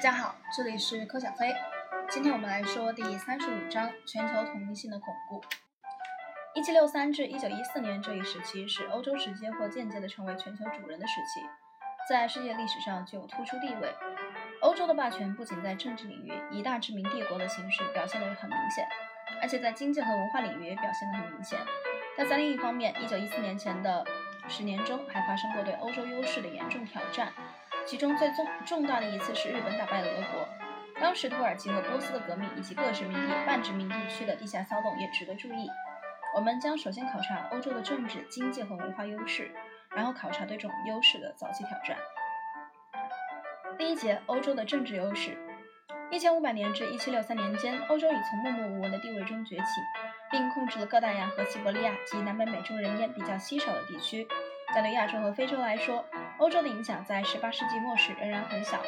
大家好这里是柯小飞。今天我们来说第三十五章全球统一性的巩固。一七六三至一九一四年这一时期是欧洲直接或间接的成为全球主人的时期，在世界历史上具有突出地位。欧洲的霸权不仅在政治领域以大殖民帝国的形式表现得很明显，而且在经济和文化领域也表现得很明显。但在另一方面，一九一四年前的十年中还发生过对欧洲优势的严重挑战。其中最重重大的一次是日本打败俄国，当时土耳其和波斯的革命以及各殖民地半殖民地区的地下骚动也值得注意。我们将首先考察欧洲的政治、经济和文化优势，然后考察对这种优势的早期挑战。第一节，欧洲的政治优势。一千五百年至一七六三年间，欧洲已从默默无闻的地位中崛起，并控制了各大洋和西伯利亚及南北美洲人烟比较稀少的地区。但对亚洲和非洲来说，欧洲的影响在18世纪末时仍然很小。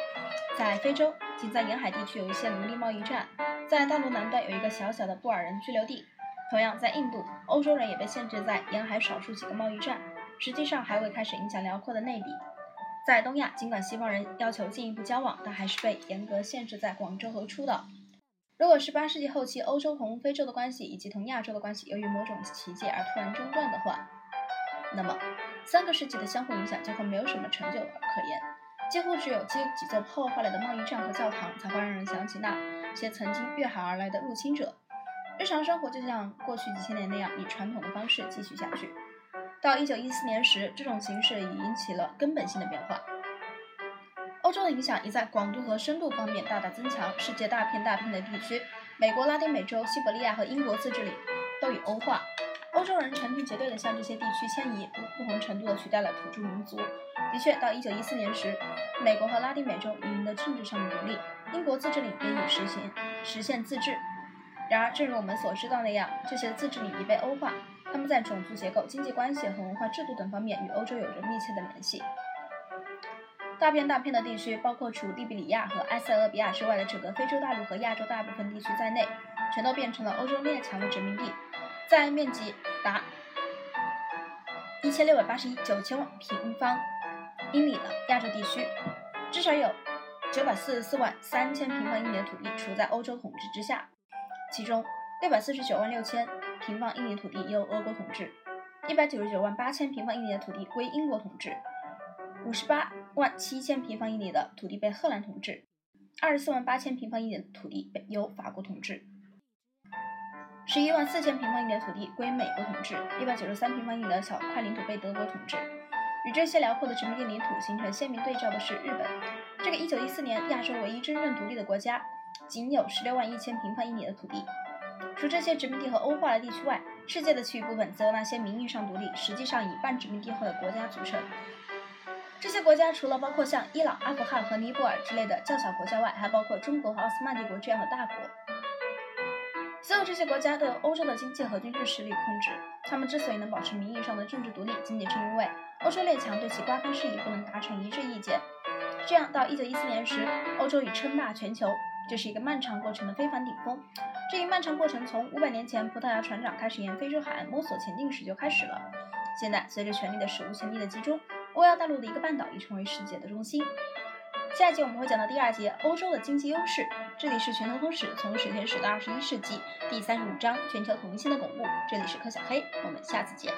在非洲，仅在沿海地区有一些奴隶贸易站，在大陆南端有一个小小的布尔人居留地。同样，在印度，欧洲人也被限制在沿海少数几个贸易站，实际上还未开始影响辽阔的内地。在东亚，尽管西方人要求进一步交往，但还是被严格限制在广州和初岛。如果18世纪后期欧洲同非洲的关系以及同亚洲的关系由于某种奇迹而突然中断的话，那么。三个世纪的相互影响，几乎没有什么成就可言。几乎只有几几座破坏了的贸易站和教堂，才会让人想起那些曾经越海而来的入侵者。日常生活就像过去几千年那样，以传统的方式继续下去。到一九一四年时，这种形势已引起了根本性的变化。欧洲的影响已在广度和深度方面大大增强。世界大片大片的地区，美国、拉丁美洲、西伯利亚和英国自治领，都已欧化。欧洲人成群结队地向这些地区迁移，不同程度地取代了土著民族。的确，到1914年时，美国和拉丁美洲已赢得政治上的独立，英国自治领也已实行实现自治。然而，正如我们所知道那样，这些自治领已被欧化，他们在种族结构、经济关系和文化制度等方面与欧洲有着密切的联系。大片大片的地区，包括除利比里亚和埃塞俄比亚之外的整个非洲大陆和亚洲大部分地区在内，全都变成了欧洲列强的殖民地。在面积达一千六百八十一九千万平方英里的亚洲地区，至少有九百四十四万三千平方英里的土地处在欧洲统治之下，其中六百四十九万六千平方英里土地由俄国统治，一百九十九万八千平方英里的土地归英国统治，五十八万七千平方英里的土地被荷兰统治，二十四万八千平方英里的土地由法国统治。十一万四千平方英里的土地归美国统治，一百九十三平方英里的小块领土被德国统治。与这些辽阔的殖民地领土形成鲜明对照的是日本，这个一九一四年亚洲唯一真正独立的国家，仅有十六万一千平方英里的土地。除这些殖民地和欧化的地区外，世界的其余部分则由那些名义上独立，实际上以半殖民地化的国家组成。这些国家除了包括像伊朗、阿富汗和尼泊尔之类的较小国家外，还包括中国和奥斯曼帝国这样的大国。所有这些国家都由欧洲的经济和军事实力控制。他们之所以能保持名义上的政治独立，仅仅是因为欧洲列强对其瓜分事宜不能达成一致意见。这样，到1914年时，欧洲已称霸全球。这是一个漫长过程的非凡顶峰。这一漫长过程从500年前葡萄牙船长开始沿非洲海岸摸索前进时就开始了。现在，随着权力的史无前例的集中，欧亚大陆的一个半岛已成为世界的中心。下一节我们会讲到第二节欧洲的经济优势。这里是《全球通史：从史前史到二十一世纪》第三十五章全球统一性的巩固。这里是柯小黑，我们下次见。